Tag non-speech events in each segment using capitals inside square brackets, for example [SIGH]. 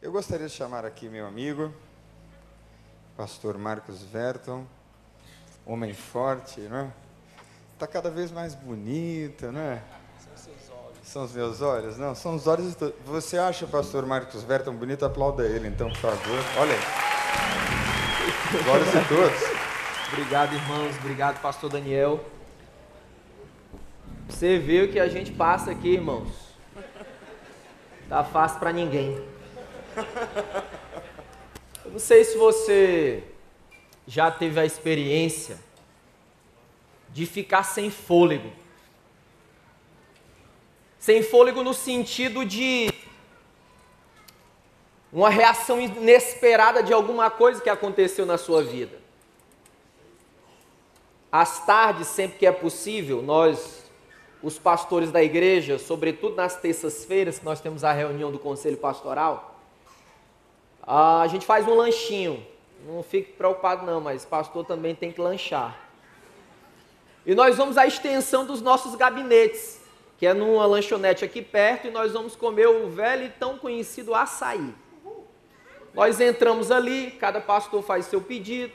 Eu gostaria de chamar aqui meu amigo, pastor Marcos Verton, homem forte, né? Está cada vez mais bonito, né? São seus olhos. São os meus olhos? Não, são os olhos. De... Você acha o pastor Marcos Verton bonito? Aplauda ele, então, por favor. Olha aí. Olhos de todos. Obrigado, irmãos. Obrigado, pastor Daniel. Você vê o que a gente passa aqui, irmãos. Tá fácil para ninguém. [LAUGHS] Eu não sei se você já teve a experiência de ficar sem fôlego. Sem fôlego no sentido de uma reação inesperada de alguma coisa que aconteceu na sua vida. Às tardes, sempre que é possível, nós, os pastores da igreja, sobretudo nas terças-feiras, que nós temos a reunião do conselho pastoral, a gente faz um lanchinho. Não fique preocupado não, mas pastor também tem que lanchar. E nós vamos à extensão dos nossos gabinetes, que é numa lanchonete aqui perto, e nós vamos comer o velho e tão conhecido açaí. Nós entramos ali, cada pastor faz seu pedido.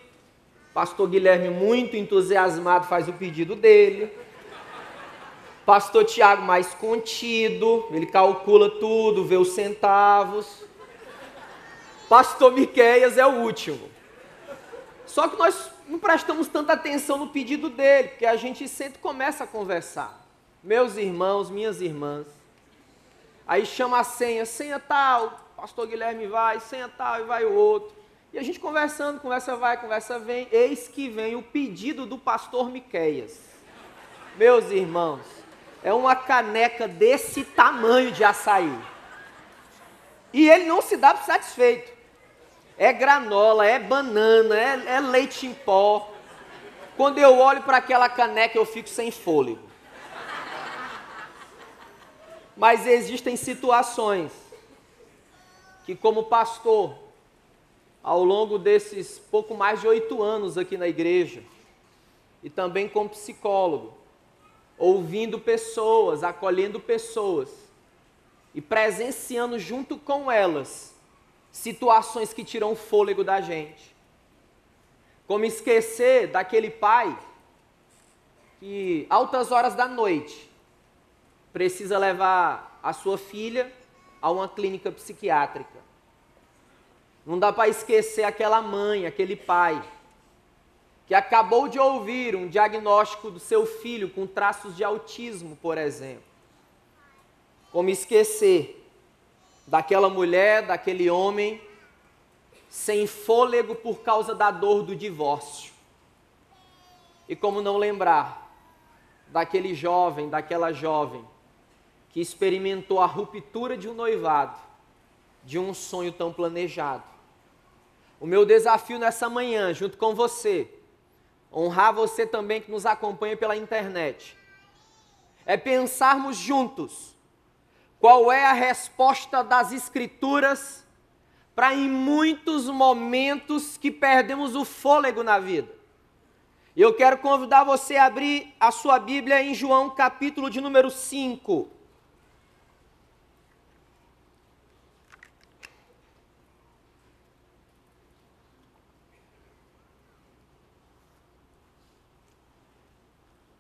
Pastor Guilherme, muito entusiasmado, faz o pedido dele. Pastor Tiago, mais contido, ele calcula tudo, vê os centavos. Pastor Miqueias é o último. Só que nós não prestamos tanta atenção no pedido dele, porque a gente sempre começa a conversar. Meus irmãos, minhas irmãs. Aí chama a senha, senha tal, pastor Guilherme vai, senha tal, e vai o outro. E a gente conversando, conversa vai, conversa vem, eis que vem o pedido do pastor Miqueias. Meus irmãos, é uma caneca desse tamanho de açaí. E ele não se dá satisfeito. É granola, é banana, é, é leite em pó. Quando eu olho para aquela caneca, eu fico sem fôlego. Mas existem situações que, como pastor, ao longo desses pouco mais de oito anos aqui na igreja, e também como psicólogo, ouvindo pessoas, acolhendo pessoas e presenciando junto com elas situações que tiram o fôlego da gente. Como esquecer daquele pai que, altas horas da noite, precisa levar a sua filha a uma clínica psiquiátrica. Não dá para esquecer aquela mãe, aquele pai, que acabou de ouvir um diagnóstico do seu filho com traços de autismo, por exemplo. Como esquecer daquela mulher, daquele homem, sem fôlego por causa da dor do divórcio. E como não lembrar daquele jovem, daquela jovem, que experimentou a ruptura de um noivado, de um sonho tão planejado. O meu desafio nessa manhã, junto com você, honrar você também que nos acompanha pela internet, é pensarmos juntos qual é a resposta das Escrituras para em muitos momentos que perdemos o fôlego na vida. Eu quero convidar você a abrir a sua Bíblia em João capítulo de número 5.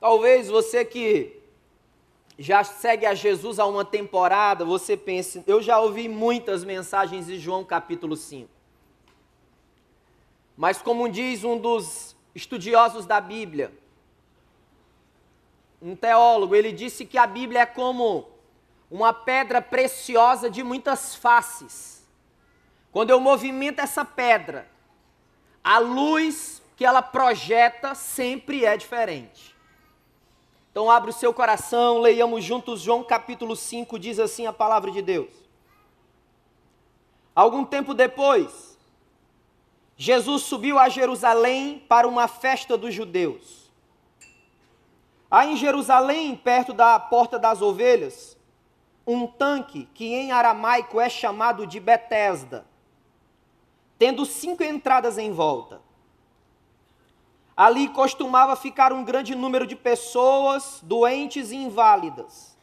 Talvez você que já segue a Jesus há uma temporada, você pense, eu já ouvi muitas mensagens de João capítulo 5. Mas como diz um dos estudiosos da Bíblia, um teólogo, ele disse que a Bíblia é como uma pedra preciosa de muitas faces. Quando eu movimento essa pedra, a luz que ela projeta sempre é diferente. Então abre o seu coração, leiamos juntos João capítulo 5, diz assim a palavra de Deus. Algum tempo depois, Jesus subiu a Jerusalém para uma festa dos judeus. Há em Jerusalém, perto da porta das ovelhas, um tanque que em aramaico é chamado de Betesda, tendo cinco entradas em volta. Ali costumava ficar um grande número de pessoas doentes e inválidas,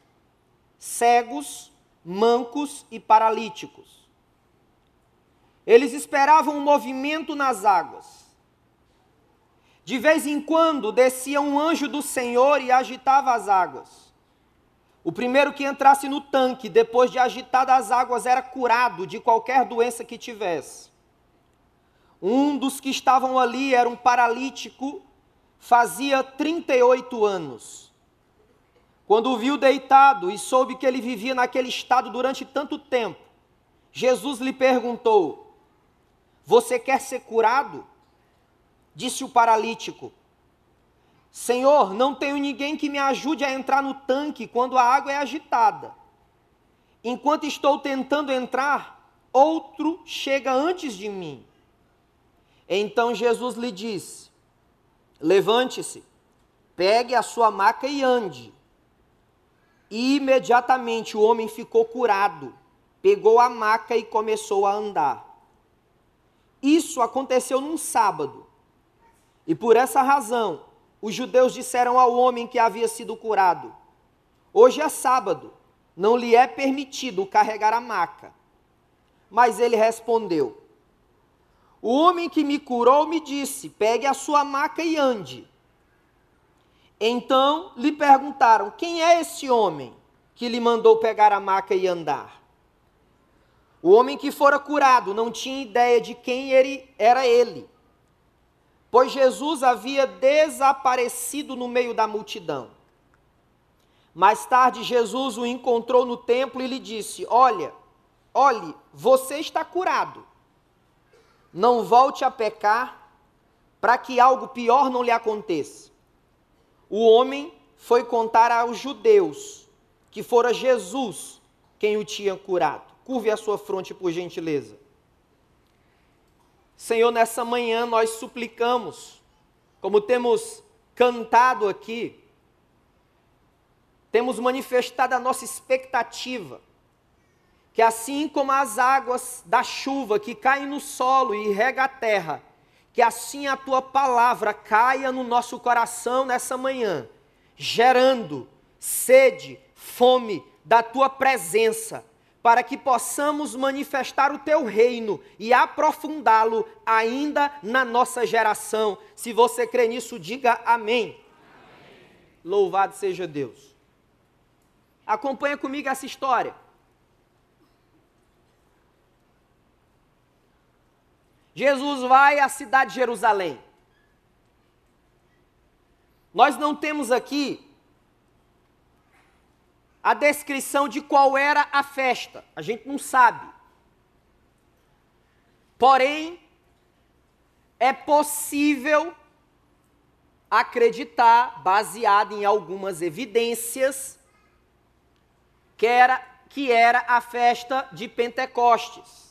cegos, mancos e paralíticos. Eles esperavam um movimento nas águas. De vez em quando descia um anjo do Senhor e agitava as águas. O primeiro que entrasse no tanque, depois de agitadas as águas, era curado de qualquer doença que tivesse. Um dos que estavam ali era um paralítico, fazia 38 anos. Quando o viu deitado e soube que ele vivia naquele estado durante tanto tempo, Jesus lhe perguntou: Você quer ser curado? Disse o paralítico: Senhor, não tenho ninguém que me ajude a entrar no tanque quando a água é agitada. Enquanto estou tentando entrar, outro chega antes de mim. Então Jesus lhe disse: Levante-se, pegue a sua maca e ande. E imediatamente o homem ficou curado, pegou a maca e começou a andar. Isso aconteceu num sábado. E por essa razão, os judeus disseram ao homem que havia sido curado: Hoje é sábado, não lhe é permitido carregar a maca. Mas ele respondeu: O homem que me curou me disse: Pegue a sua maca e ande. Então lhe perguntaram: Quem é esse homem que lhe mandou pegar a maca e andar? O homem que fora curado não tinha ideia de quem ele era ele pois Jesus havia desaparecido no meio da multidão. Mais tarde, Jesus o encontrou no templo e lhe disse: Olha, olhe, você está curado. Não volte a pecar, para que algo pior não lhe aconteça. O homem foi contar aos judeus que fora Jesus quem o tinha curado. Curve a sua fronte, por gentileza. Senhor, nessa manhã nós suplicamos, como temos cantado aqui, temos manifestado a nossa expectativa, que assim como as águas da chuva que caem no solo e rega a terra, que assim a tua palavra caia no nosso coração nessa manhã, gerando sede, fome da tua presença, para que possamos manifestar o teu reino e aprofundá-lo ainda na nossa geração. Se você crê nisso, diga amém. amém. Louvado seja Deus. Acompanha comigo essa história. Jesus vai à cidade de Jerusalém. Nós não temos aqui a descrição de qual era a festa. A gente não sabe. Porém, é possível acreditar, baseado em algumas evidências, que era, que era a festa de Pentecostes.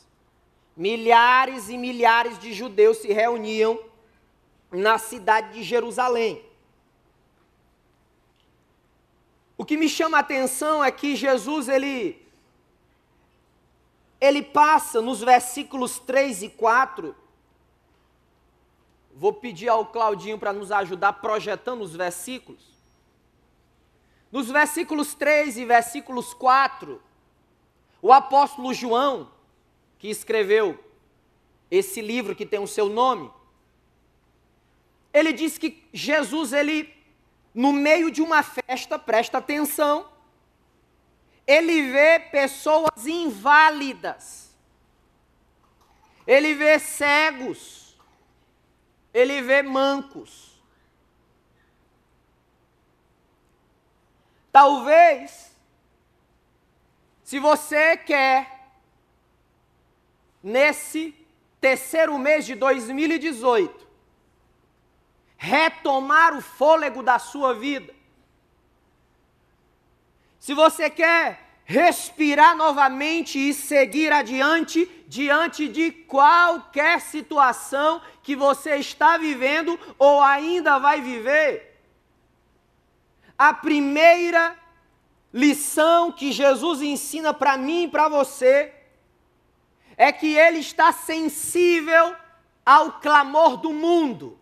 Milhares e milhares de judeus se reuniam na cidade de Jerusalém. O que me chama a atenção é que Jesus ele ele passa nos versículos 3 e 4. Vou pedir ao Claudinho para nos ajudar projetando os versículos. Nos versículos 3 e versículos 4, o apóstolo João, que escreveu esse livro que tem o seu nome, ele diz que Jesus ele no meio de uma festa, presta atenção, ele vê pessoas inválidas, ele vê cegos, ele vê mancos. Talvez, se você quer, nesse terceiro mês de 2018, retomar o fôlego da sua vida. Se você quer respirar novamente e seguir adiante, diante de qualquer situação que você está vivendo ou ainda vai viver, a primeira lição que Jesus ensina para mim e para você é que ele está sensível ao clamor do mundo.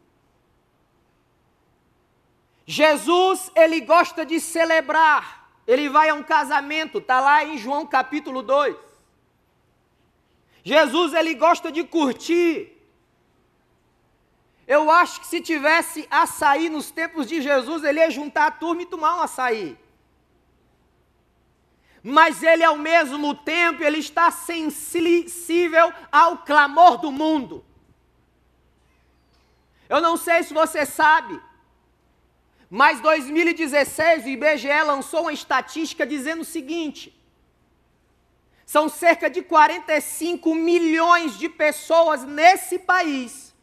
Jesus, ele gosta de celebrar. Ele vai a um casamento, está lá em João capítulo 2. Jesus ele gosta de curtir. Eu acho que se tivesse açaí nos tempos de Jesus, ele ia juntar a turma e tomar um açaí. Mas ele ao mesmo tempo, ele está sensível ao clamor do mundo. Eu não sei se você sabe, mas 2016 o IBGE lançou uma estatística dizendo o seguinte: são cerca de 45 milhões de pessoas nesse país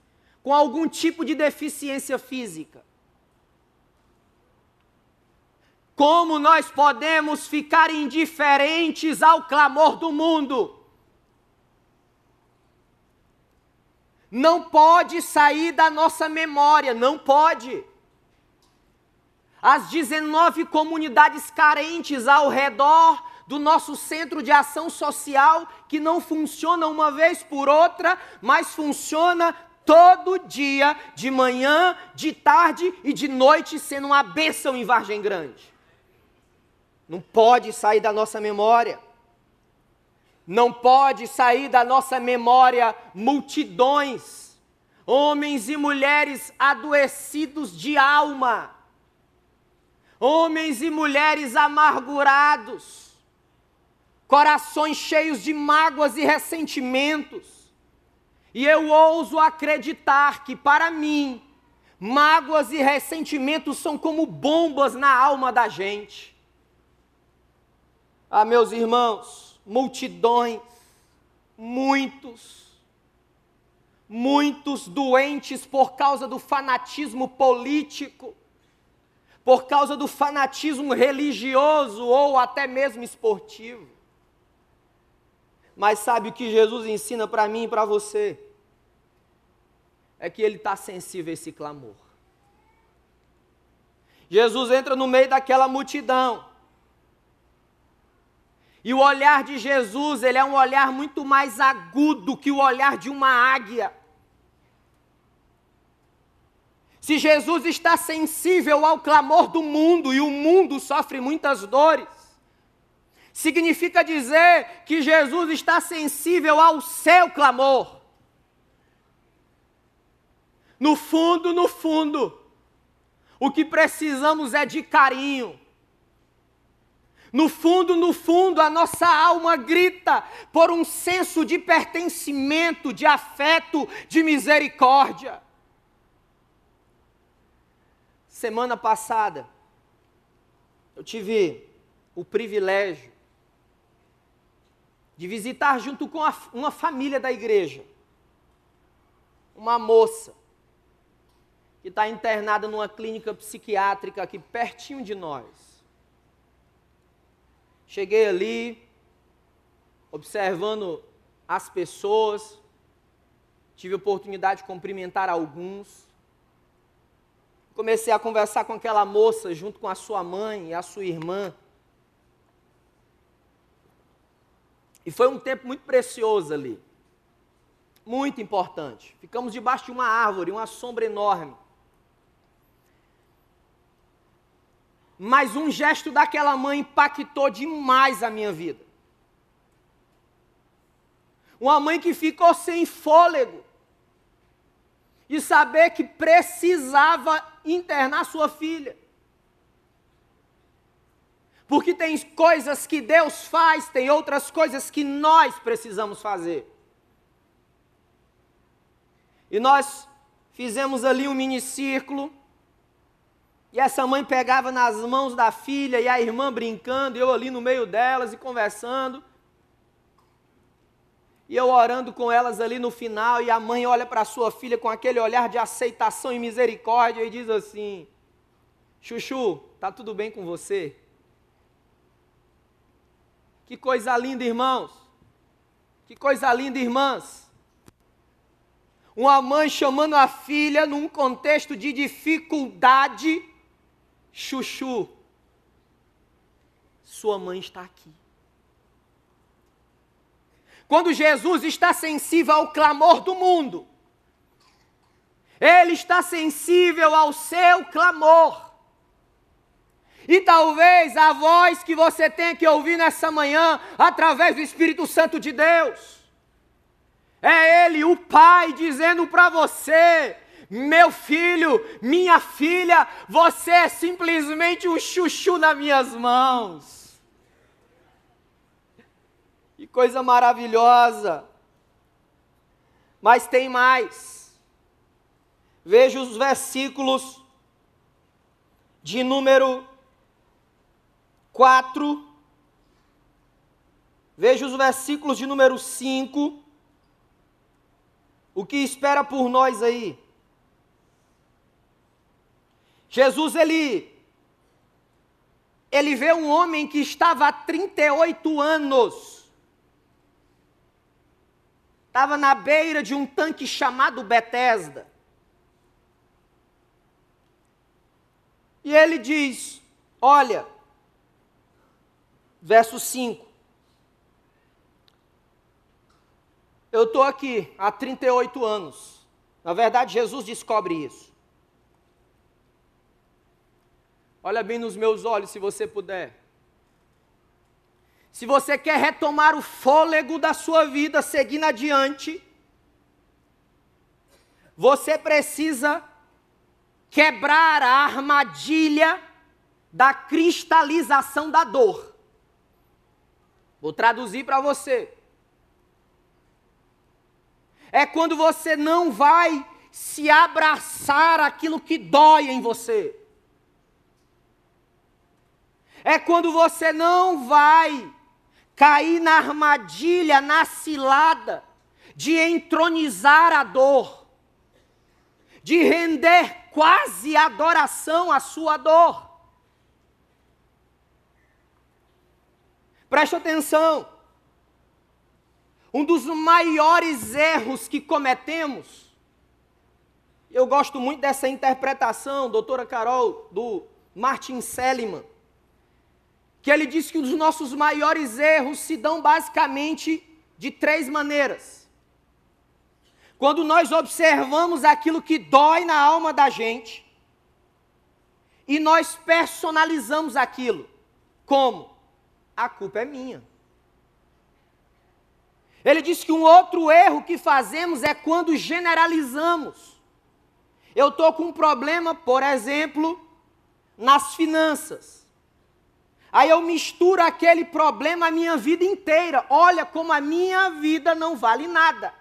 com algum tipo de deficiência física. Como nós podemos ficar indiferentes ao clamor do mundo? Não pode sair da nossa memória, não pode. As 19 comunidades carentes ao redor do nosso centro de ação social, que não funciona uma vez por outra, mas funciona todo dia, de manhã, de tarde e de noite, sendo uma bênção em Vargem Grande. Não pode sair da nossa memória. Não pode sair da nossa memória multidões, homens e mulheres adoecidos de alma, homens e mulheres amargurados, corações cheios de mágoas e ressentimentos. E eu ouso acreditar que, para mim, mágoas e ressentimentos são como bombas na alma da gente. Ah, meus irmãos, multidões, muitos, muitos doentes por causa do fanatismo político, por causa do fanatismo religioso ou até mesmo esportivo. Mas sabe o que Jesus ensina para mim e para você? É que ele está sensível a esse clamor. Jesus entra no meio daquela multidão. E o olhar de Jesus, ele é um olhar muito mais agudo que o olhar de uma águia. Se Jesus está sensível ao clamor do mundo e o mundo sofre muitas dores, significa dizer que Jesus está sensível ao seu clamor. No fundo, no fundo, o que precisamos é de carinho. No fundo, no fundo, a nossa alma grita por um senso de pertencimento, de afeto, de misericórdia. Semana passada, eu tive o privilégio de visitar junto com uma família da igreja uma moça que está internada numa clínica psiquiátrica aqui pertinho de nós. Cheguei ali, observando as pessoas, tive oportunidade de cumprimentar alguns. Comecei a conversar com aquela moça junto com a sua mãe e a sua irmã. E foi um tempo muito precioso ali. Muito importante. Ficamos debaixo de uma árvore, uma sombra enorme. Mas um gesto daquela mãe impactou demais a minha vida. Uma mãe que ficou sem fôlego. E saber que precisava internar sua filha. Porque tem coisas que Deus faz, tem outras coisas que nós precisamos fazer. E nós fizemos ali um minicírculo. E essa mãe pegava nas mãos da filha e a irmã brincando, e eu ali no meio delas e conversando. E eu orando com elas ali no final, e a mãe olha para sua filha com aquele olhar de aceitação e misericórdia e diz assim: Chuchu, tá tudo bem com você? Que coisa linda, irmãos. Que coisa linda, irmãs. Uma mãe chamando a filha num contexto de dificuldade. Chuchu, sua mãe está aqui. Quando Jesus está sensível ao clamor do mundo, Ele está sensível ao seu clamor. E talvez a voz que você tenha que ouvir nessa manhã, através do Espírito Santo de Deus, É Ele, o Pai, dizendo para você: meu filho, minha filha, você é simplesmente um chuchu nas minhas mãos. Que coisa maravilhosa. Mas tem mais. Veja os versículos de número 4. Veja os versículos de número 5. O que espera por nós aí? Jesus, ele, ele vê um homem que estava há 38 anos, estava na beira de um tanque chamado Betesda. E ele diz: Olha, verso 5. Eu estou aqui há 38 anos. Na verdade, Jesus descobre isso. Olha bem nos meus olhos, se você puder. Se você quer retomar o fôlego da sua vida, seguindo adiante, você precisa quebrar a armadilha da cristalização da dor. Vou traduzir para você. É quando você não vai se abraçar aquilo que dói em você é quando você não vai cair na armadilha, na cilada de entronizar a dor, de render quase adoração à sua dor. Preste atenção. Um dos maiores erros que cometemos, eu gosto muito dessa interpretação, doutora Carol, do Martin Seligman que ele diz que os nossos maiores erros se dão basicamente de três maneiras. Quando nós observamos aquilo que dói na alma da gente e nós personalizamos aquilo. Como? A culpa é minha. Ele diz que um outro erro que fazemos é quando generalizamos. Eu estou com um problema, por exemplo, nas finanças. Aí eu misturo aquele problema a minha vida inteira. Olha como a minha vida não vale nada.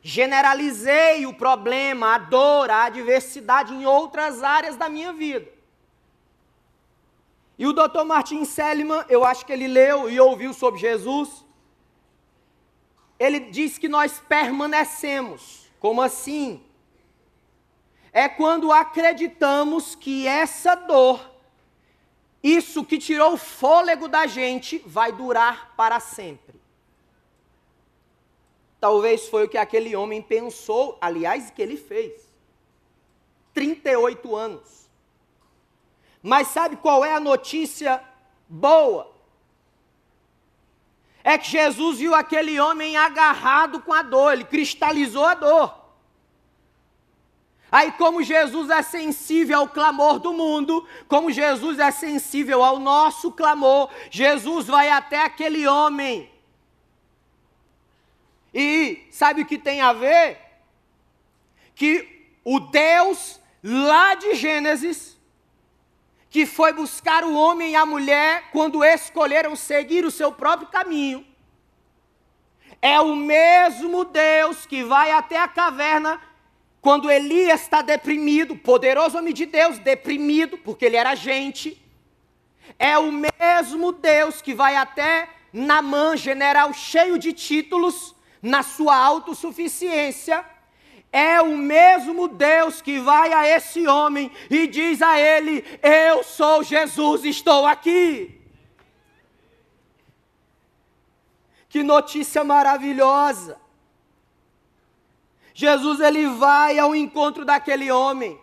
Generalizei o problema, a dor, a adversidade em outras áreas da minha vida. E o Dr. Martin Seligman, eu acho que ele leu e ouviu sobre Jesus. Ele diz que nós permanecemos. Como assim? É quando acreditamos que essa dor isso que tirou o fôlego da gente vai durar para sempre. Talvez foi o que aquele homem pensou, aliás, que ele fez. 38 anos. Mas sabe qual é a notícia boa? É que Jesus viu aquele homem agarrado com a dor, ele cristalizou a dor. Aí, como Jesus é sensível ao clamor do mundo, como Jesus é sensível ao nosso clamor, Jesus vai até aquele homem. E sabe o que tem a ver? Que o Deus lá de Gênesis, que foi buscar o homem e a mulher quando escolheram seguir o seu próprio caminho, é o mesmo Deus que vai até a caverna quando Elias está deprimido, poderoso homem de Deus, deprimido, porque ele era gente, é o mesmo Deus que vai até Namã, general cheio de títulos, na sua autossuficiência, é o mesmo Deus que vai a esse homem e diz a ele: Eu sou Jesus, estou aqui. Que notícia maravilhosa! Jesus ele vai ao encontro daquele homem.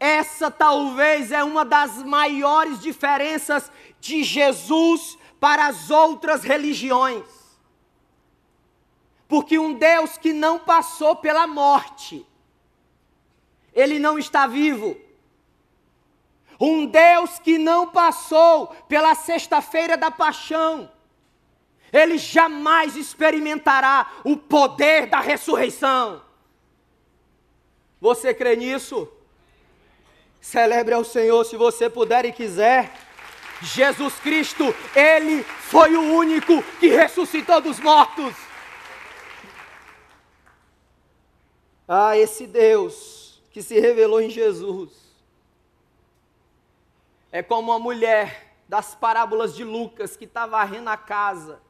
Essa talvez é uma das maiores diferenças de Jesus para as outras religiões. Porque um Deus que não passou pela morte, ele não está vivo. Um Deus que não passou pela sexta-feira da paixão, ele jamais experimentará o poder da ressurreição. Você crê nisso? Celebre ao Senhor se você puder e quiser. Jesus Cristo, Ele foi o único que ressuscitou dos mortos. Ah, esse Deus que se revelou em Jesus é como uma mulher das parábolas de Lucas que está varrendo a casa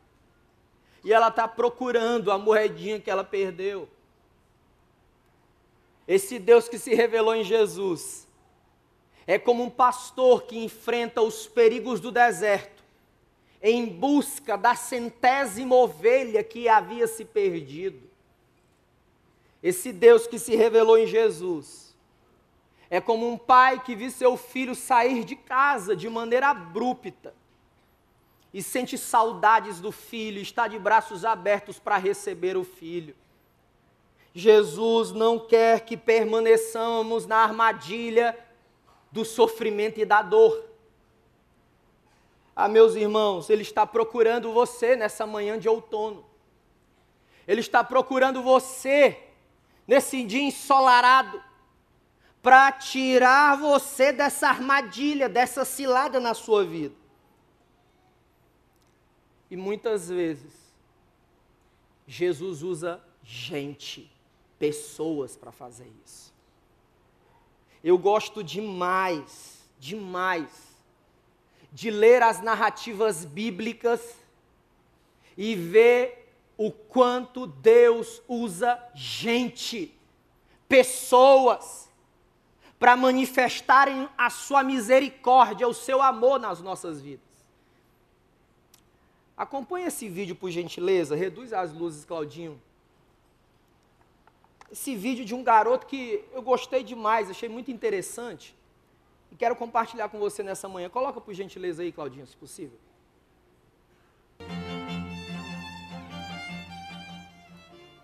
e ela está procurando a moedinha que ela perdeu. Esse Deus que se revelou em Jesus é como um pastor que enfrenta os perigos do deserto em busca da centésima ovelha que havia se perdido. Esse Deus que se revelou em Jesus é como um pai que viu seu filho sair de casa de maneira abrupta e sente saudades do filho, está de braços abertos para receber o filho. Jesus não quer que permaneçamos na armadilha do sofrimento e da dor. Ah, meus irmãos, Ele está procurando você nessa manhã de outono. Ele está procurando você nesse dia ensolarado para tirar você dessa armadilha, dessa cilada na sua vida. E muitas vezes, Jesus usa gente, pessoas para fazer isso. Eu gosto demais, demais, de ler as narrativas bíblicas e ver o quanto Deus usa gente, pessoas, para manifestarem a sua misericórdia, o seu amor nas nossas vidas. Acompanhe esse vídeo, por gentileza. Reduz as luzes, Claudinho esse vídeo de um garoto que eu gostei demais, achei muito interessante. E quero compartilhar com você nessa manhã. Coloca por gentileza aí, Claudinho, se possível.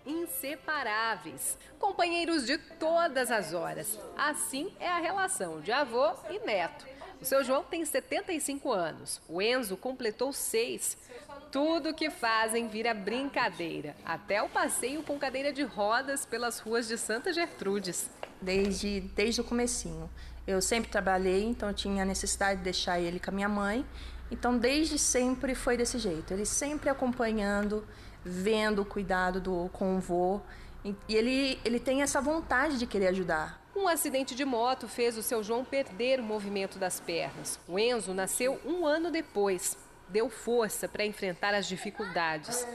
Inseparáveis, companheiros de todas as horas. Assim é a relação de avô e neto. O seu João tem 75 anos, o Enzo completou seis. Tudo que fazem vira brincadeira, até o passeio com cadeira de rodas pelas ruas de Santa Gertrudes. Desde, desde o comecinho. Eu sempre trabalhei, então tinha necessidade de deixar ele com a minha mãe. Então, desde sempre foi desse jeito. Ele sempre acompanhando, vendo o cuidado do, com o vô. E ele, ele tem essa vontade de querer ajudar. Um acidente de moto fez o seu João perder o movimento das pernas. O Enzo nasceu um ano depois deu força para enfrentar as dificuldades.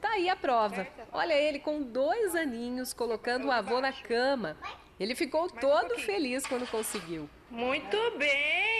Tá aí a prova. Olha ele com dois aninhos colocando o avô na cama. Ele ficou todo feliz quando conseguiu. Muito bem!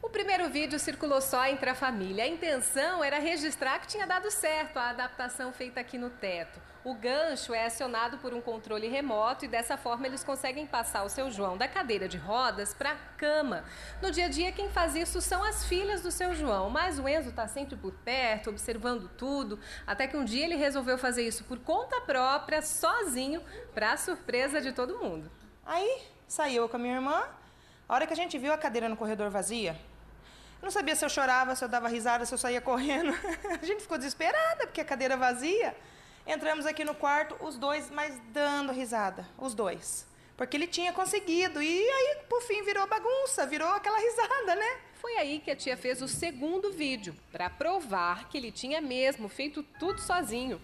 O primeiro vídeo circulou só entre a família. A intenção era registrar que tinha dado certo a adaptação feita aqui no teto. O gancho é acionado por um controle remoto e dessa forma eles conseguem passar o seu João da cadeira de rodas para a cama. No dia a dia, quem faz isso são as filhas do seu João, mas o Enzo está sempre por perto, observando tudo, até que um dia ele resolveu fazer isso por conta própria, sozinho, para surpresa de todo mundo. Aí saiu com a minha irmã. A hora que a gente viu a cadeira no corredor vazia, eu não sabia se eu chorava, se eu dava risada, se eu saía correndo. [LAUGHS] a gente ficou desesperada porque a cadeira vazia. Entramos aqui no quarto, os dois, mas dando risada, os dois. Porque ele tinha conseguido. E aí, por fim, virou bagunça, virou aquela risada, né? Foi aí que a tia fez o segundo vídeo, para provar que ele tinha mesmo feito tudo sozinho.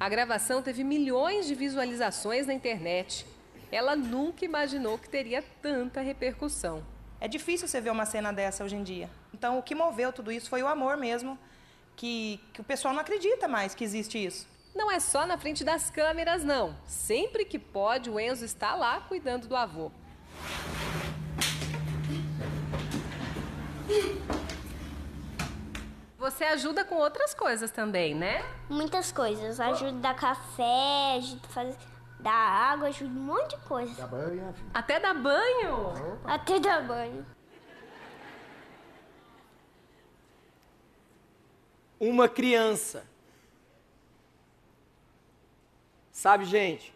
A gravação teve milhões de visualizações na internet. Ela nunca imaginou que teria tanta repercussão. É difícil você ver uma cena dessa hoje em dia. Então, o que moveu tudo isso foi o amor mesmo que, que o pessoal não acredita mais que existe isso. Não é só na frente das câmeras, não. Sempre que pode, o Enzo está lá cuidando do avô. Você ajuda com outras coisas também, né? Muitas coisas. Ajuda a dar café, ajuda a fazer, dar água, ajuda um monte de coisa. Dá banho, Até dar banho? Opa. Até dar banho. uma criança Sabe, gente,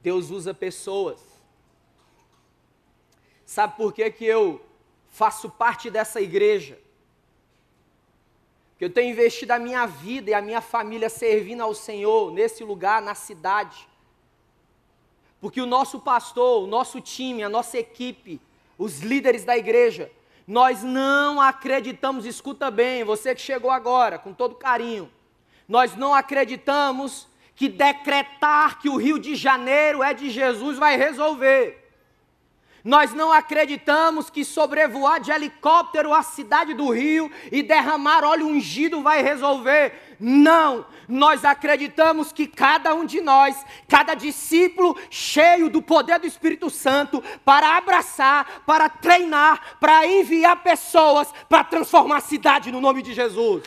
Deus usa pessoas. Sabe por que, que eu faço parte dessa igreja? Que eu tenho investido a minha vida e a minha família servindo ao Senhor nesse lugar, na cidade. Porque o nosso pastor, o nosso time, a nossa equipe, os líderes da igreja, nós não acreditamos, escuta bem, você que chegou agora, com todo carinho, nós não acreditamos que decretar que o Rio de Janeiro é de Jesus vai resolver. Nós não acreditamos que sobrevoar de helicóptero a cidade do Rio e derramar óleo ungido vai resolver. Não, nós acreditamos que cada um de nós, cada discípulo cheio do poder do Espírito Santo, para abraçar, para treinar, para enviar pessoas para transformar a cidade no nome de Jesus.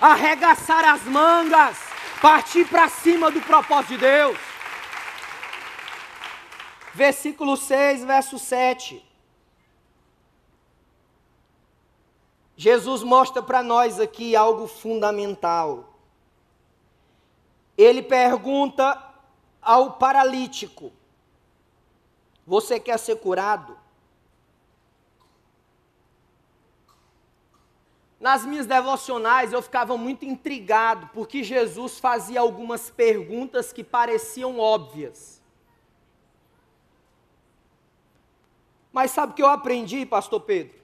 Arregaçar as mangas, partir para cima do propósito de Deus versículo 6, verso 7. Jesus mostra para nós aqui algo fundamental. Ele pergunta ao paralítico: Você quer ser curado? Nas minhas devocionais eu ficava muito intrigado, porque Jesus fazia algumas perguntas que pareciam óbvias. Mas sabe o que eu aprendi, pastor Pedro?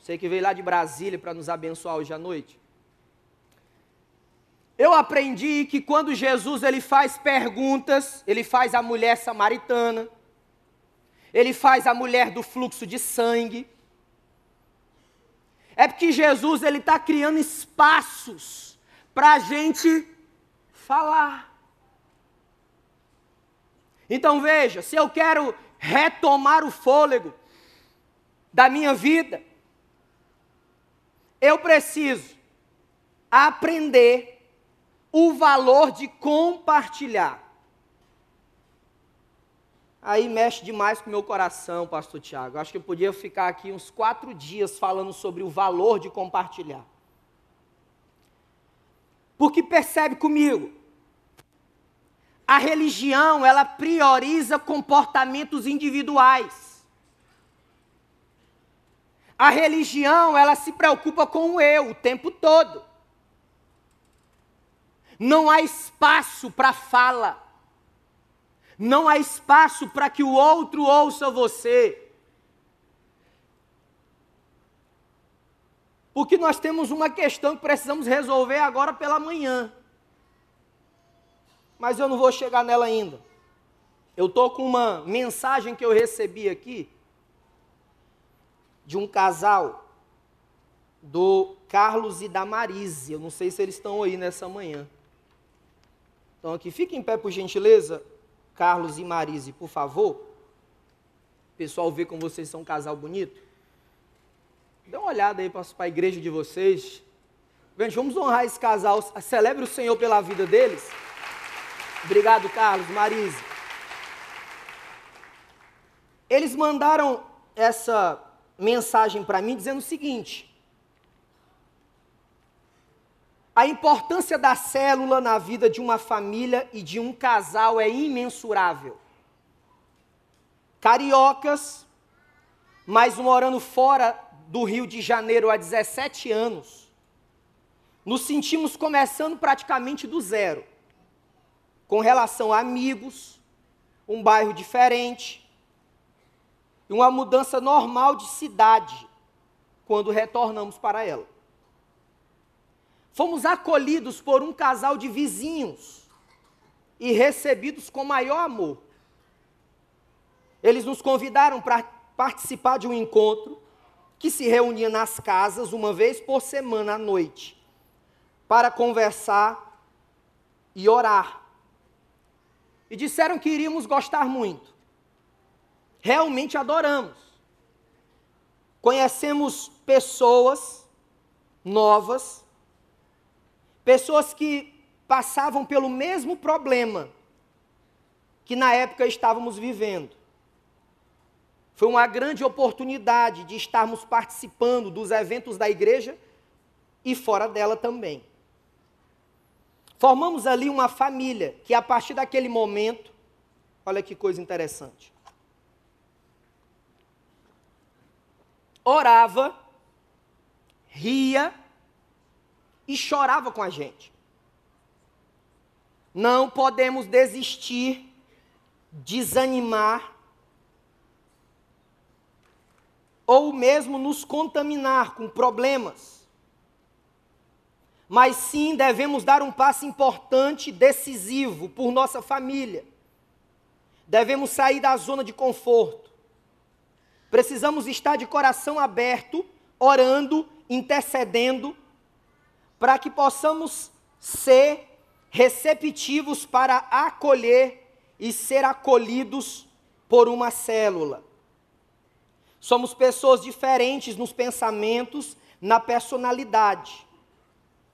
Você que veio lá de Brasília para nos abençoar hoje à noite. Eu aprendi que quando Jesus ele faz perguntas, ele faz a mulher samaritana, ele faz a mulher do fluxo de sangue, é porque Jesus ele está criando espaços para a gente falar. Então veja, se eu quero retomar o fôlego da minha vida, eu preciso aprender o valor de compartilhar. Aí mexe demais com o meu coração, pastor Tiago. Acho que eu podia ficar aqui uns quatro dias falando sobre o valor de compartilhar. Porque percebe comigo, a religião, ela prioriza comportamentos individuais. A religião, ela se preocupa com o eu o tempo todo. Não há espaço para fala. Não há espaço para que o outro ouça você. Porque nós temos uma questão que precisamos resolver agora pela manhã mas eu não vou chegar nela ainda. Eu estou com uma mensagem que eu recebi aqui de um casal do Carlos e da Marise. Eu não sei se eles estão aí nessa manhã. Então aqui, fiquem em pé por gentileza, Carlos e Marise, por favor. O pessoal vê como vocês são um casal bonito. Dê uma olhada aí para a igreja de vocês. Gente, vamos honrar esse casal. Celebre o Senhor pela vida deles. Obrigado, Carlos, Marise. Eles mandaram essa mensagem para mim dizendo o seguinte: a importância da célula na vida de uma família e de um casal é imensurável. Cariocas, mas morando fora do Rio de Janeiro há 17 anos, nos sentimos começando praticamente do zero com relação a amigos, um bairro diferente, e uma mudança normal de cidade quando retornamos para ela. Fomos acolhidos por um casal de vizinhos e recebidos com maior amor. Eles nos convidaram para participar de um encontro que se reunia nas casas uma vez por semana à noite, para conversar e orar e disseram que iríamos gostar muito. Realmente adoramos. Conhecemos pessoas novas, pessoas que passavam pelo mesmo problema que na época estávamos vivendo. Foi uma grande oportunidade de estarmos participando dos eventos da igreja e fora dela também. Formamos ali uma família que a partir daquele momento, olha que coisa interessante. Orava, ria e chorava com a gente. Não podemos desistir, desanimar ou mesmo nos contaminar com problemas. Mas sim devemos dar um passo importante, decisivo por nossa família. Devemos sair da zona de conforto. Precisamos estar de coração aberto, orando, intercedendo, para que possamos ser receptivos para acolher e ser acolhidos por uma célula. Somos pessoas diferentes nos pensamentos, na personalidade.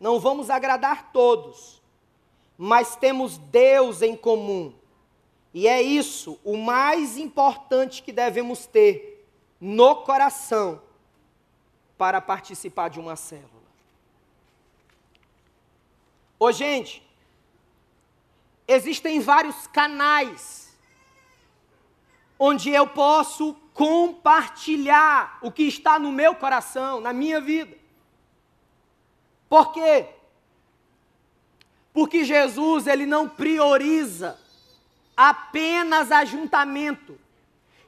Não vamos agradar todos, mas temos Deus em comum. E é isso o mais importante que devemos ter no coração para participar de uma célula. Ô, gente, existem vários canais onde eu posso compartilhar o que está no meu coração, na minha vida. Por quê? Porque Jesus, ele não prioriza apenas ajuntamento.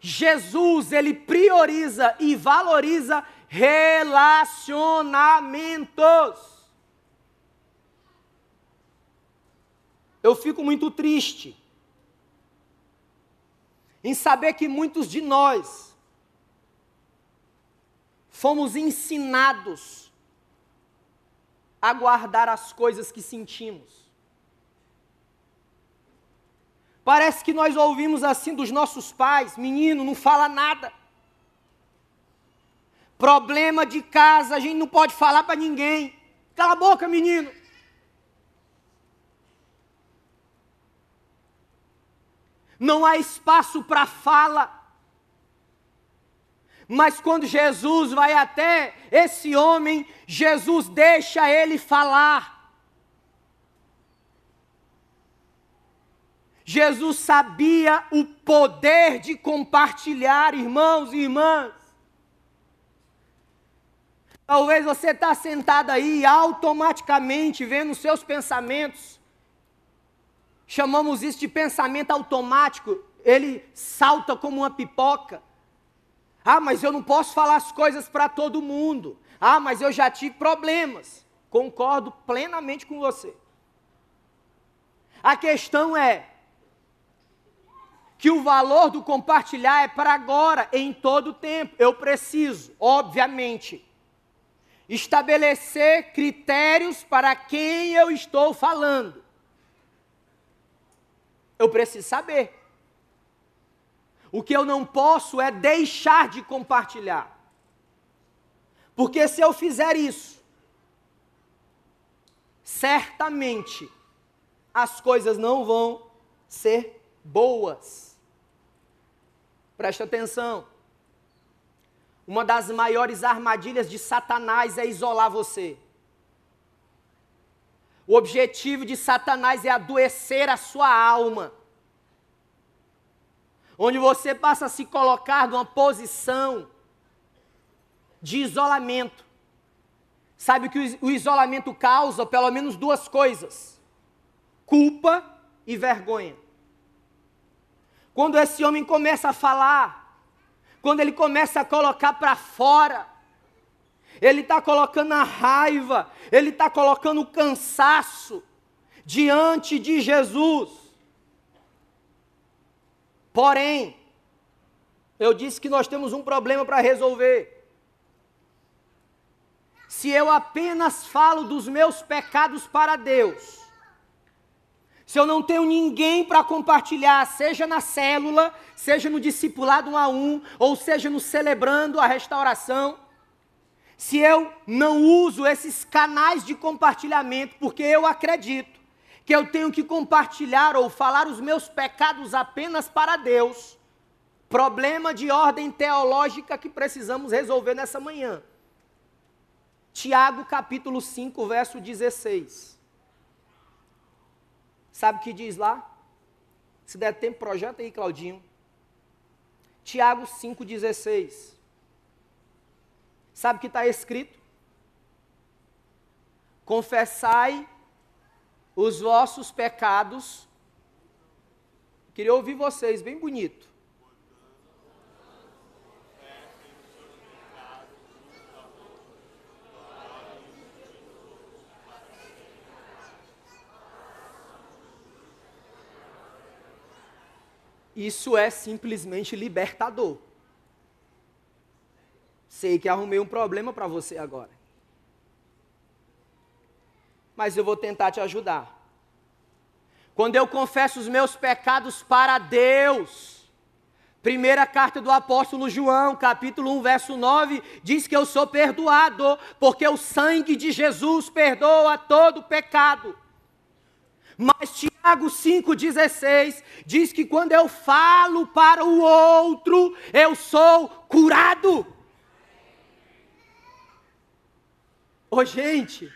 Jesus, ele prioriza e valoriza relacionamentos. Eu fico muito triste em saber que muitos de nós fomos ensinados a guardar as coisas que sentimos. Parece que nós ouvimos assim dos nossos pais: menino, não fala nada. Problema de casa, a gente não pode falar para ninguém. Cala a boca, menino. não há espaço para fala. Mas quando Jesus vai até esse homem, Jesus deixa ele falar. Jesus sabia o poder de compartilhar, irmãos e irmãs. Talvez você está sentado aí automaticamente vendo seus pensamentos Chamamos isso de pensamento automático. Ele salta como uma pipoca. Ah, mas eu não posso falar as coisas para todo mundo. Ah, mas eu já tive problemas. Concordo plenamente com você. A questão é que o valor do compartilhar é para agora, em todo o tempo. Eu preciso, obviamente, estabelecer critérios para quem eu estou falando. Eu preciso saber. O que eu não posso é deixar de compartilhar. Porque se eu fizer isso, certamente as coisas não vão ser boas. Preste atenção. Uma das maiores armadilhas de Satanás é isolar você. O objetivo de Satanás é adoecer a sua alma. Onde você passa a se colocar numa posição de isolamento. Sabe que o isolamento causa pelo menos duas coisas: culpa e vergonha. Quando esse homem começa a falar, quando ele começa a colocar para fora ele está colocando a raiva, ele está colocando o cansaço diante de Jesus. Porém, eu disse que nós temos um problema para resolver. Se eu apenas falo dos meus pecados para Deus, se eu não tenho ninguém para compartilhar, seja na célula, seja no discipulado um a um, ou seja no celebrando a restauração, se eu não uso esses canais de compartilhamento, porque eu acredito que eu tenho que compartilhar ou falar os meus pecados apenas para Deus, problema de ordem teológica que precisamos resolver nessa manhã. Tiago capítulo 5, verso 16. Sabe o que diz lá? Se der tempo, projeta aí, Claudinho. Tiago 5,16. Sabe o que está escrito? Confessai os vossos pecados. Queria ouvir vocês, bem bonito. Isso é simplesmente libertador. Sei que arrumei um problema para você agora. Mas eu vou tentar te ajudar. Quando eu confesso os meus pecados para Deus, primeira carta do apóstolo João, capítulo 1, verso 9, diz que eu sou perdoado, porque o sangue de Jesus perdoa todo pecado. Mas Tiago 5,16 diz que quando eu falo para o outro, eu sou curado. Ô oh, gente,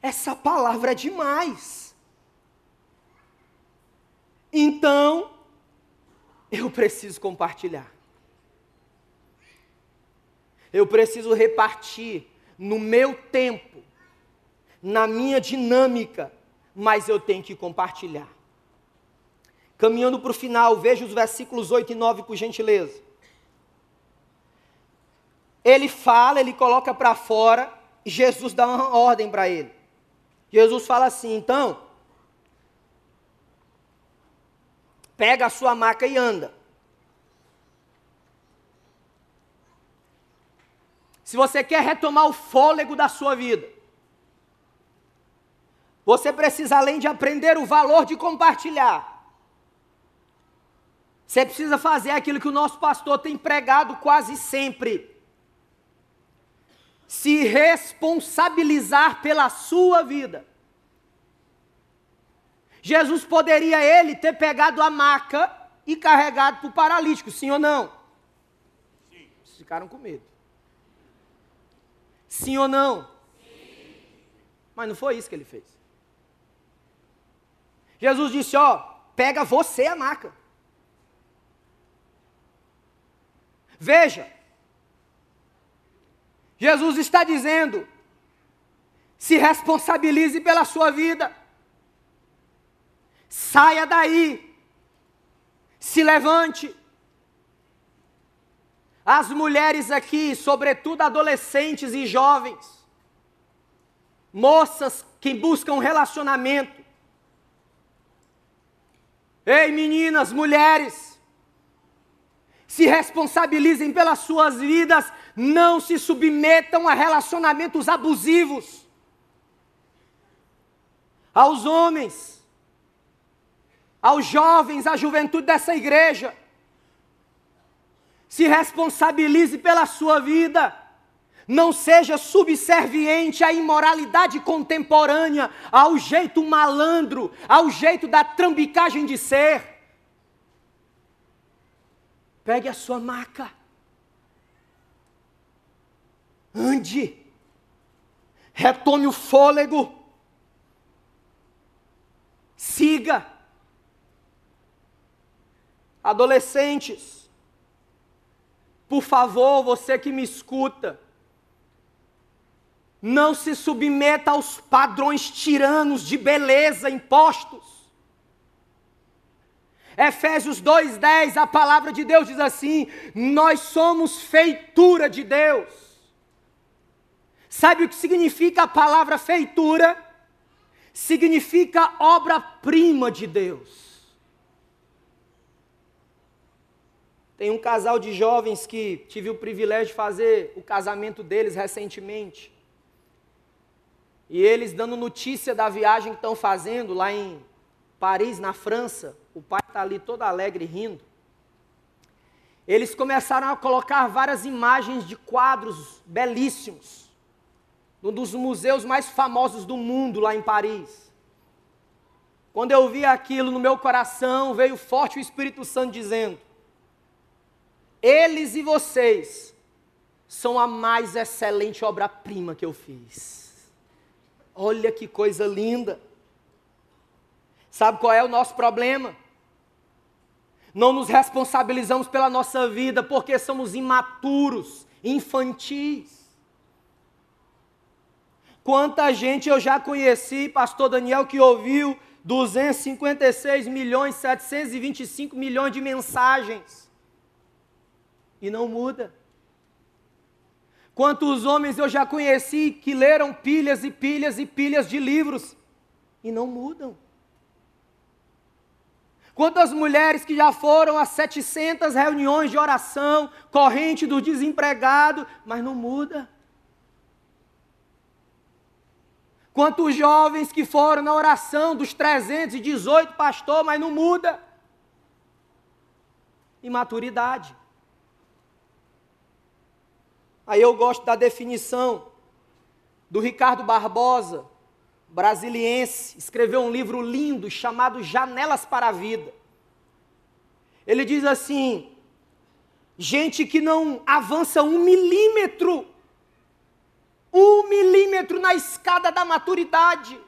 essa palavra é demais. Então, eu preciso compartilhar. Eu preciso repartir no meu tempo, na minha dinâmica, mas eu tenho que compartilhar. Caminhando para o final, veja os versículos 8 e 9, por gentileza. Ele fala, ele coloca para fora, e Jesus dá uma ordem para ele. Jesus fala assim: então, pega a sua maca e anda. Se você quer retomar o fôlego da sua vida, você precisa, além de aprender o valor de compartilhar, você precisa fazer aquilo que o nosso pastor tem pregado quase sempre: se responsabilizar pela sua vida. Jesus poderia ele ter pegado a maca e carregado para o paralítico, sim ou não? Sim. Ficaram com medo. Sim ou não? Sim. Mas não foi isso que ele fez. Jesus disse: Ó, pega você a maca. Veja, Jesus está dizendo: se responsabilize pela sua vida, saia daí, se levante. As mulheres aqui, sobretudo adolescentes e jovens, moças que buscam relacionamento, Ei, meninas, mulheres, se responsabilizem pelas suas vidas, não se submetam a relacionamentos abusivos. Aos homens, aos jovens, à juventude dessa igreja, se responsabilize pela sua vida. Não seja subserviente à imoralidade contemporânea, ao jeito malandro, ao jeito da trambicagem de ser. Pegue a sua maca. Ande. Retome o fôlego. Siga. Adolescentes, por favor, você que me escuta, não se submeta aos padrões tiranos de beleza impostos. Efésios 2:10, a palavra de Deus diz assim: Nós somos feitura de Deus. Sabe o que significa a palavra feitura? Significa obra-prima de Deus. Tem um casal de jovens que tive o privilégio de fazer o casamento deles recentemente. E eles dando notícia da viagem que estão fazendo lá em Paris, na França. O pai está ali todo alegre, rindo. Eles começaram a colocar várias imagens de quadros belíssimos. Um dos museus mais famosos do mundo lá em Paris. Quando eu vi aquilo no meu coração, veio forte o Espírito Santo dizendo: Eles e vocês são a mais excelente obra-prima que eu fiz. Olha que coisa linda. Sabe qual é o nosso problema? Não nos responsabilizamos pela nossa vida porque somos imaturos, infantis. Quanta gente eu já conheci, pastor Daniel, que ouviu 256 milhões, 725 milhões de mensagens e não muda. Quantos homens eu já conheci que leram pilhas e pilhas e pilhas de livros e não mudam. Quantas mulheres que já foram a 700 reuniões de oração, corrente do desempregado, mas não muda. Quantos jovens que foram na oração dos 318 pastor, mas não muda. Imaturidade. Aí eu gosto da definição do Ricardo Barbosa, brasiliense, escreveu um livro lindo chamado Janelas para a Vida. Ele diz assim: gente que não avança um milímetro, um milímetro na escada da maturidade.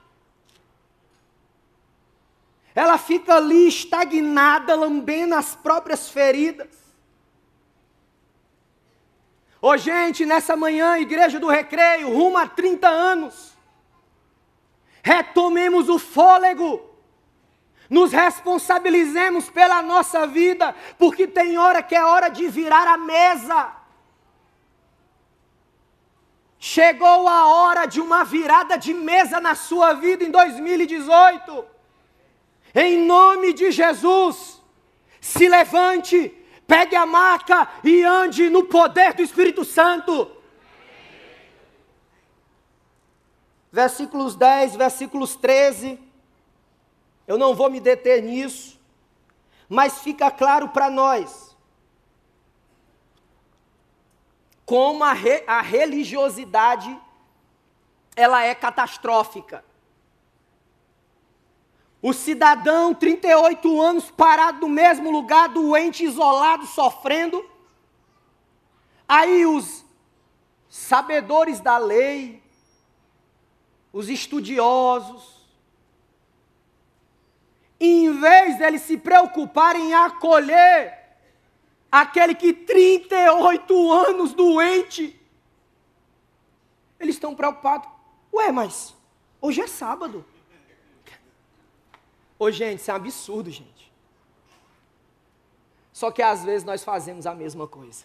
Ela fica ali estagnada, lambendo as próprias feridas. Ô gente, nessa manhã, Igreja do Recreio, rumo a 30 anos. Retomemos o fôlego. Nos responsabilizemos pela nossa vida, porque tem hora que é hora de virar a mesa. Chegou a hora de uma virada de mesa na sua vida em 2018. Em nome de Jesus, se levante Pegue a maca e ande no poder do Espírito Santo. Versículos 10, versículos 13. Eu não vou me deter nisso, mas fica claro para nós como a, re, a religiosidade ela é catastrófica. O cidadão, 38 anos, parado no mesmo lugar, doente, isolado, sofrendo. Aí os sabedores da lei, os estudiosos, em vez deles se preocuparem em acolher aquele que 38 anos doente, eles estão preocupados. Ué, mas hoje é sábado. Ô, gente, isso é um absurdo, gente. Só que às vezes nós fazemos a mesma coisa.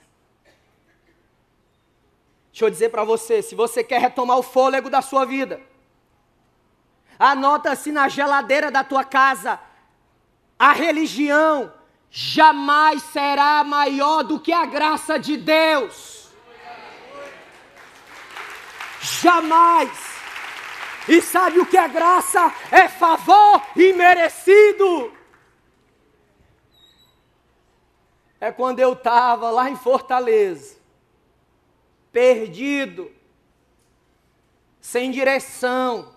Deixa eu dizer para você, se você quer retomar o fôlego da sua vida, anota-se na geladeira da tua casa, a religião jamais será maior do que a graça de Deus. Jamais. E sabe o que é graça? É favor imerecido. É quando eu estava lá em Fortaleza, perdido, sem direção,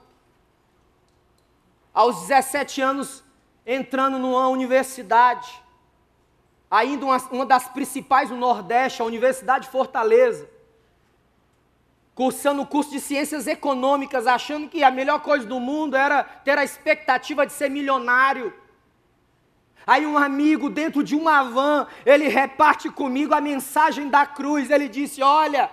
aos 17 anos entrando numa universidade, ainda uma, uma das principais do Nordeste, a Universidade de Fortaleza cursando o curso de ciências econômicas, achando que a melhor coisa do mundo era ter a expectativa de ser milionário. Aí um amigo dentro de uma van, ele reparte comigo a mensagem da cruz. Ele disse: "Olha,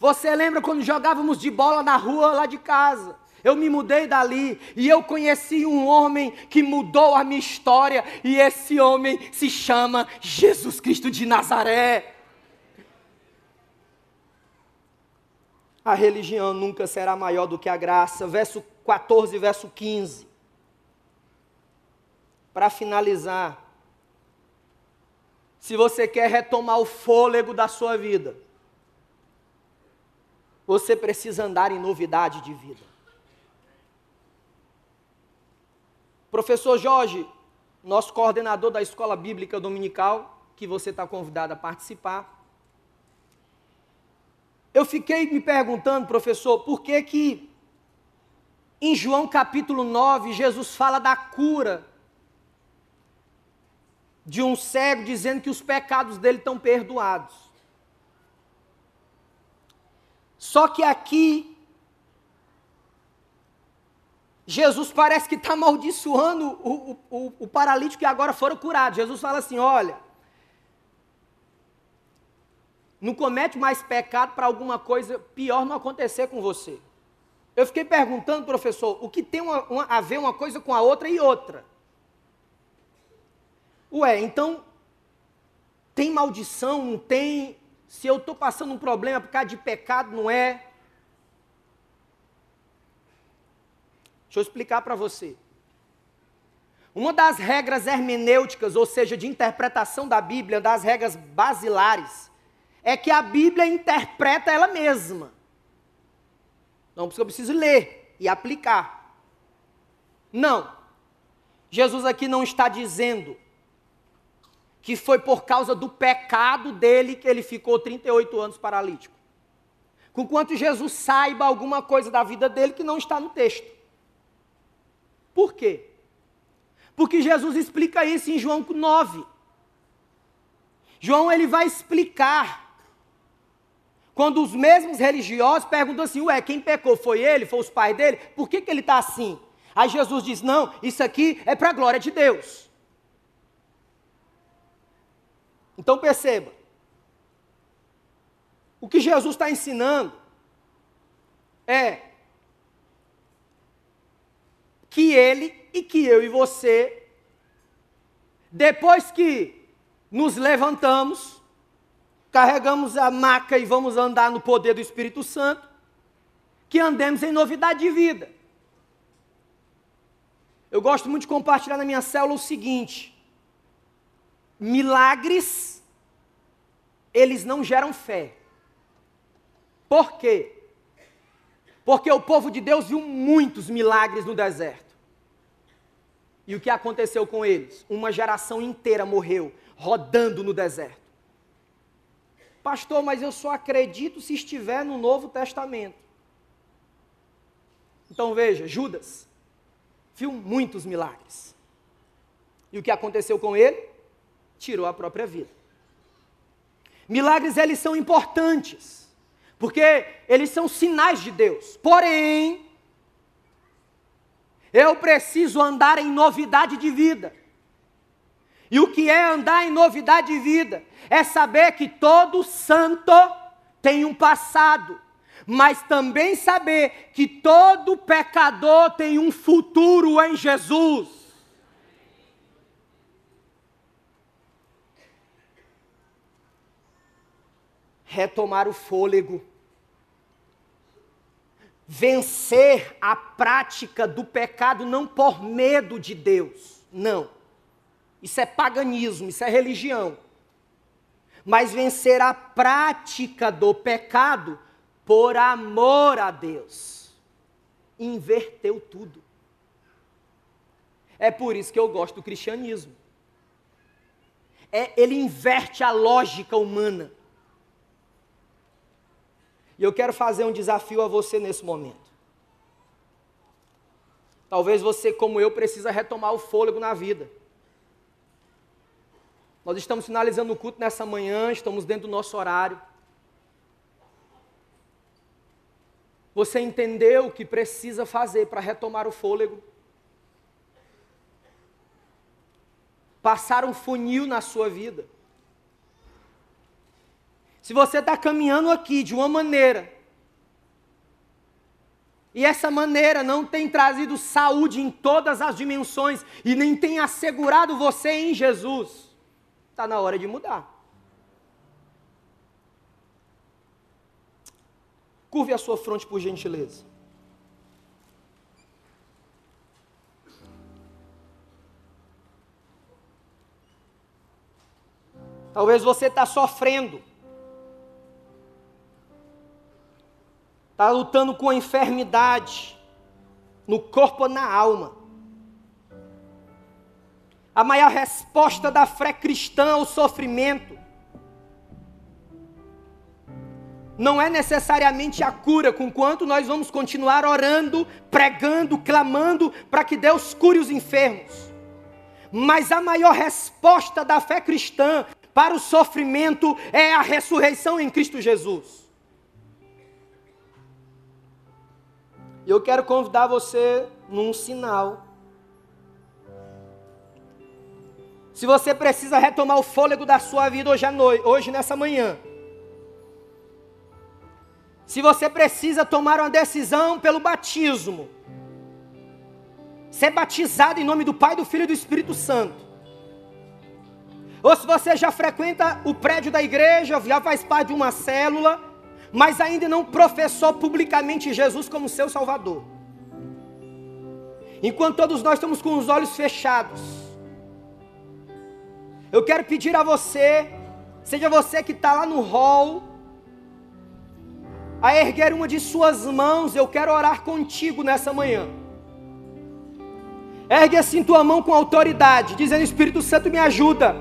você lembra quando jogávamos de bola na rua lá de casa? Eu me mudei dali e eu conheci um homem que mudou a minha história, e esse homem se chama Jesus Cristo de Nazaré. a religião nunca será maior do que a graça. Verso 14, verso 15. Para finalizar, se você quer retomar o fôlego da sua vida, você precisa andar em novidade de vida. Professor Jorge, nosso coordenador da escola bíblica dominical, que você está convidado a participar, eu fiquei me perguntando, professor, por que que em João capítulo 9 Jesus fala da cura de um cego dizendo que os pecados dele estão perdoados. Só que aqui Jesus parece que está amaldiçoando o, o, o, paralítico que agora foram curados. Jesus fala assim: olha, não comete mais pecado para alguma coisa pior não acontecer com você. Eu fiquei perguntando, professor, o que tem uma, uma, a ver uma coisa com a outra e outra? Ué, então tem maldição, não tem? Se eu estou passando um problema por causa de pecado, não é? Deixa eu explicar para você. Uma das regras hermenêuticas, ou seja, de interpretação da Bíblia, das regras basilares, é que a Bíblia interpreta ela mesma. Não porque eu preciso ler e aplicar. Não. Jesus aqui não está dizendo que foi por causa do pecado dele que ele ficou 38 anos paralítico. Conquanto Jesus saiba alguma coisa da vida dele que não está no texto. Por quê? Porque Jesus explica isso em João 9. João ele vai explicar quando os mesmos religiosos perguntam assim, ué, quem pecou foi ele, foi os pais dele? Por que, que ele está assim? Aí Jesus diz, não, isso aqui é para a glória de Deus. Então perceba, o que Jesus está ensinando é que ele e que eu e você, depois que nos levantamos, carregamos a maca e vamos andar no poder do Espírito Santo, que andemos em novidade de vida. Eu gosto muito de compartilhar na minha célula o seguinte: milagres, eles não geram fé. Por quê? Porque o povo de Deus viu muitos milagres no deserto. E o que aconteceu com eles? Uma geração inteira morreu rodando no deserto. Pastor, mas eu só acredito se estiver no Novo Testamento. Então veja, Judas viu muitos milagres. E o que aconteceu com ele? Tirou a própria vida. Milagres eles são importantes, porque eles são sinais de Deus. Porém, eu preciso andar em novidade de vida. E o que é andar em novidade de vida? É saber que todo santo tem um passado, mas também saber que todo pecador tem um futuro em Jesus. Retomar o fôlego. Vencer a prática do pecado não por medo de Deus, não isso é paganismo, isso é religião. Mas vencer a prática do pecado por amor a Deus. Inverteu tudo. É por isso que eu gosto do cristianismo. É, ele inverte a lógica humana. E eu quero fazer um desafio a você nesse momento. Talvez você, como eu, precisa retomar o fôlego na vida. Nós estamos finalizando o culto nessa manhã, estamos dentro do nosso horário. Você entendeu o que precisa fazer para retomar o fôlego? Passar um funil na sua vida. Se você está caminhando aqui de uma maneira, e essa maneira não tem trazido saúde em todas as dimensões, e nem tem assegurado você em Jesus, Está na hora de mudar. Curve a sua fronte, por gentileza. Talvez você está sofrendo. Está lutando com a enfermidade no corpo ou na alma. A maior resposta da fé cristã ao sofrimento não é necessariamente a cura, com quanto nós vamos continuar orando, pregando, clamando para que Deus cure os enfermos. Mas a maior resposta da fé cristã para o sofrimento é a ressurreição em Cristo Jesus. E eu quero convidar você num sinal. Se você precisa retomar o fôlego da sua vida hoje à noite, hoje nessa manhã. Se você precisa tomar uma decisão pelo batismo, ser batizado em nome do Pai, do Filho e do Espírito Santo. Ou se você já frequenta o prédio da igreja, já faz parte de uma célula, mas ainda não professou publicamente Jesus como seu Salvador. Enquanto todos nós estamos com os olhos fechados, eu quero pedir a você, seja você que está lá no hall, a erguer uma de suas mãos, eu quero orar contigo nessa manhã. Ergue assim tua mão com autoridade, dizendo: Espírito Santo, me ajuda.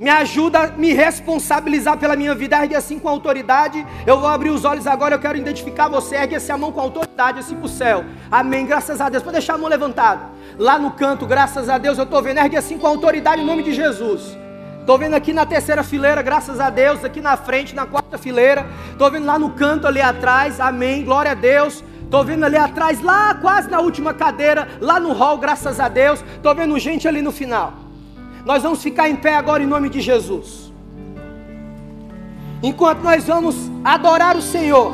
Me ajuda a me responsabilizar pela minha vida. Ergue assim com autoridade. Eu vou abrir os olhos agora. Eu quero identificar você. Ergue assim a mão com autoridade, assim para o céu. Amém. Graças a Deus. Pode deixar a mão levantada. Lá no canto, graças a Deus, eu estou vendo. Ergue assim com autoridade em nome de Jesus. Estou vendo aqui na terceira fileira, graças a Deus. Aqui na frente, na quarta fileira. Estou vendo lá no canto ali atrás. Amém. Glória a Deus. Estou vendo ali atrás, lá quase na última cadeira, lá no hall, graças a Deus. Estou vendo gente ali no final. Nós vamos ficar em pé agora em nome de Jesus. Enquanto nós vamos adorar o Senhor.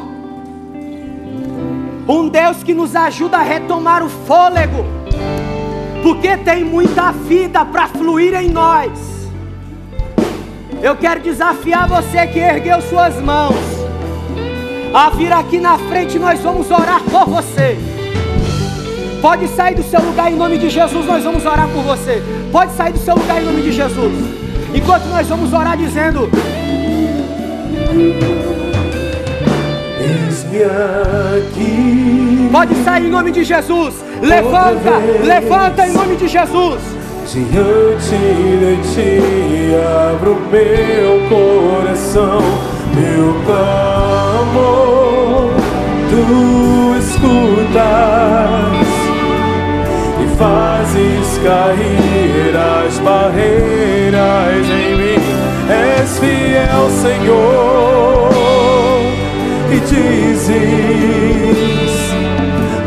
Um Deus que nos ajuda a retomar o fôlego. Porque tem muita vida para fluir em nós. Eu quero desafiar você que ergueu suas mãos a vir aqui na frente, nós vamos orar por você. Pode sair do seu lugar em nome de Jesus, nós vamos orar por você. Pode sair do seu lugar em nome de Jesus. Enquanto nós vamos orar dizendo: Eis-me aqui. Pode sair em nome de Jesus. Levanta, levanta em nome de Jesus. Diante de ti abro meu coração, meu clamor, tu escutas fazes cair as barreiras em mim. És fiel, Senhor, e dizes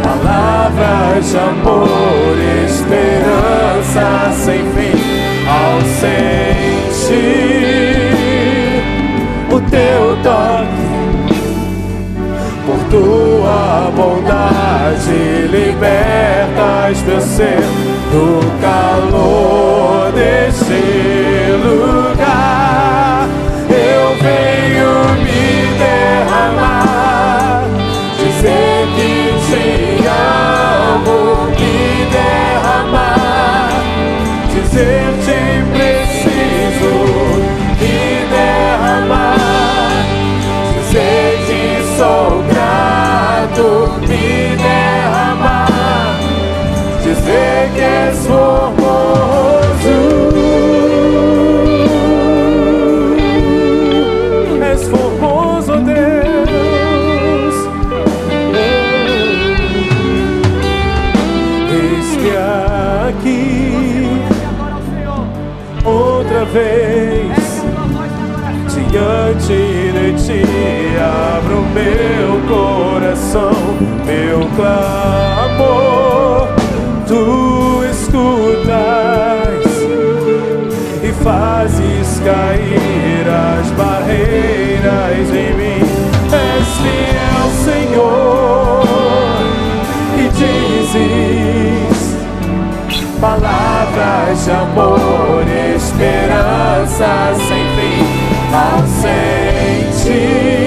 palavras de amor, esperança sem fim ao sentir o teu toque. Por tua bondade libertas meu ser do calor deste lugar. Eu venho me clamor, tu escutas e fazes cair as barreiras em mim. És fiel, Senhor, e dizes palavras de amor, esperança sem fim. Ao sentir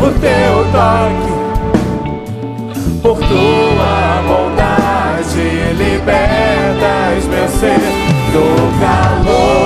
o teu toque, ser do calor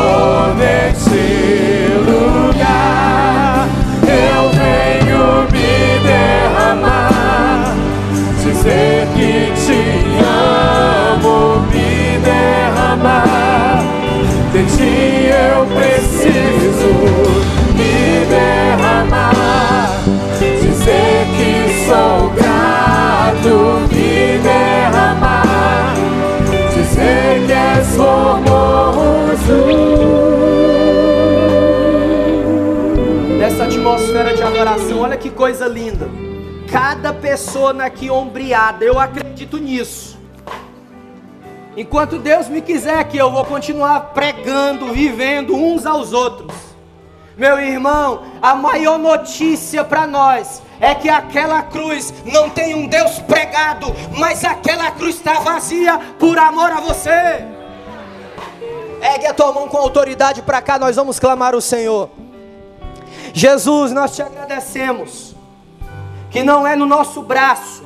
que coisa linda. cada pessoa aqui ombreada. Eu acredito nisso. Enquanto Deus me quiser aqui, eu vou continuar pregando, vivendo uns aos outros. Meu irmão, a maior notícia para nós é que aquela cruz não tem um Deus pregado, mas aquela cruz está vazia por amor a você. Ergue a tua mão com autoridade para cá, nós vamos clamar o Senhor. Jesus, nós te agradecemos, que não é no nosso braço,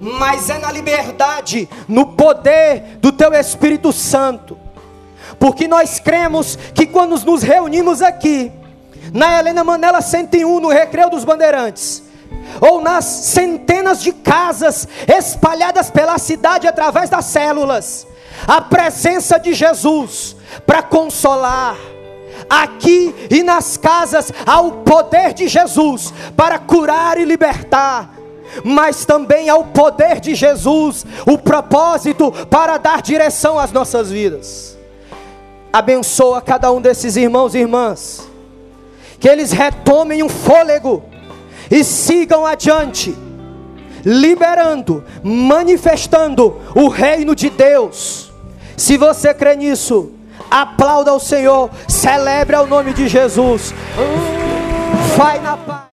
mas é na liberdade, no poder do Teu Espírito Santo, porque nós cremos que quando nos reunimos aqui, na Helena Manela 101, no Recreio dos Bandeirantes, ou nas centenas de casas espalhadas pela cidade através das células, a presença de Jesus para consolar. Aqui e nas casas há o poder de Jesus para curar e libertar mas também ao poder de Jesus, o propósito para dar direção às nossas vidas. Abençoa cada um desses irmãos e irmãs, que eles retomem um fôlego e sigam adiante, liberando, manifestando o reino de Deus. Se você crê nisso, aplauda ao Senhor, celebre ao nome de Jesus. Vai na paz.